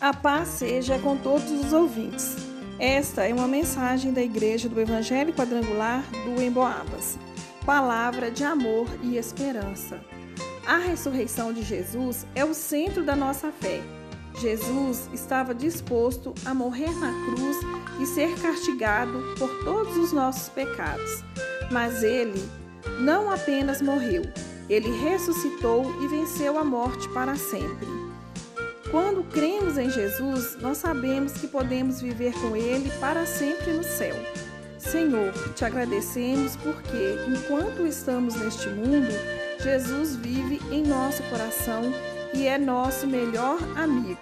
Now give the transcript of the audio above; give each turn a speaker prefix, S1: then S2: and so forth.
S1: A paz seja com todos os ouvintes. Esta é uma mensagem da Igreja do Evangelho Quadrangular do Emboabas. Palavra de amor e esperança. A ressurreição de Jesus é o centro da nossa fé. Jesus estava disposto a morrer na cruz e ser castigado por todos os nossos pecados. Mas ele não apenas morreu, ele ressuscitou e venceu a morte para sempre. Quando cremos em Jesus, nós sabemos que podemos viver com Ele para sempre no céu. Senhor, te agradecemos porque, enquanto estamos neste mundo, Jesus vive em nosso coração e é nosso melhor amigo.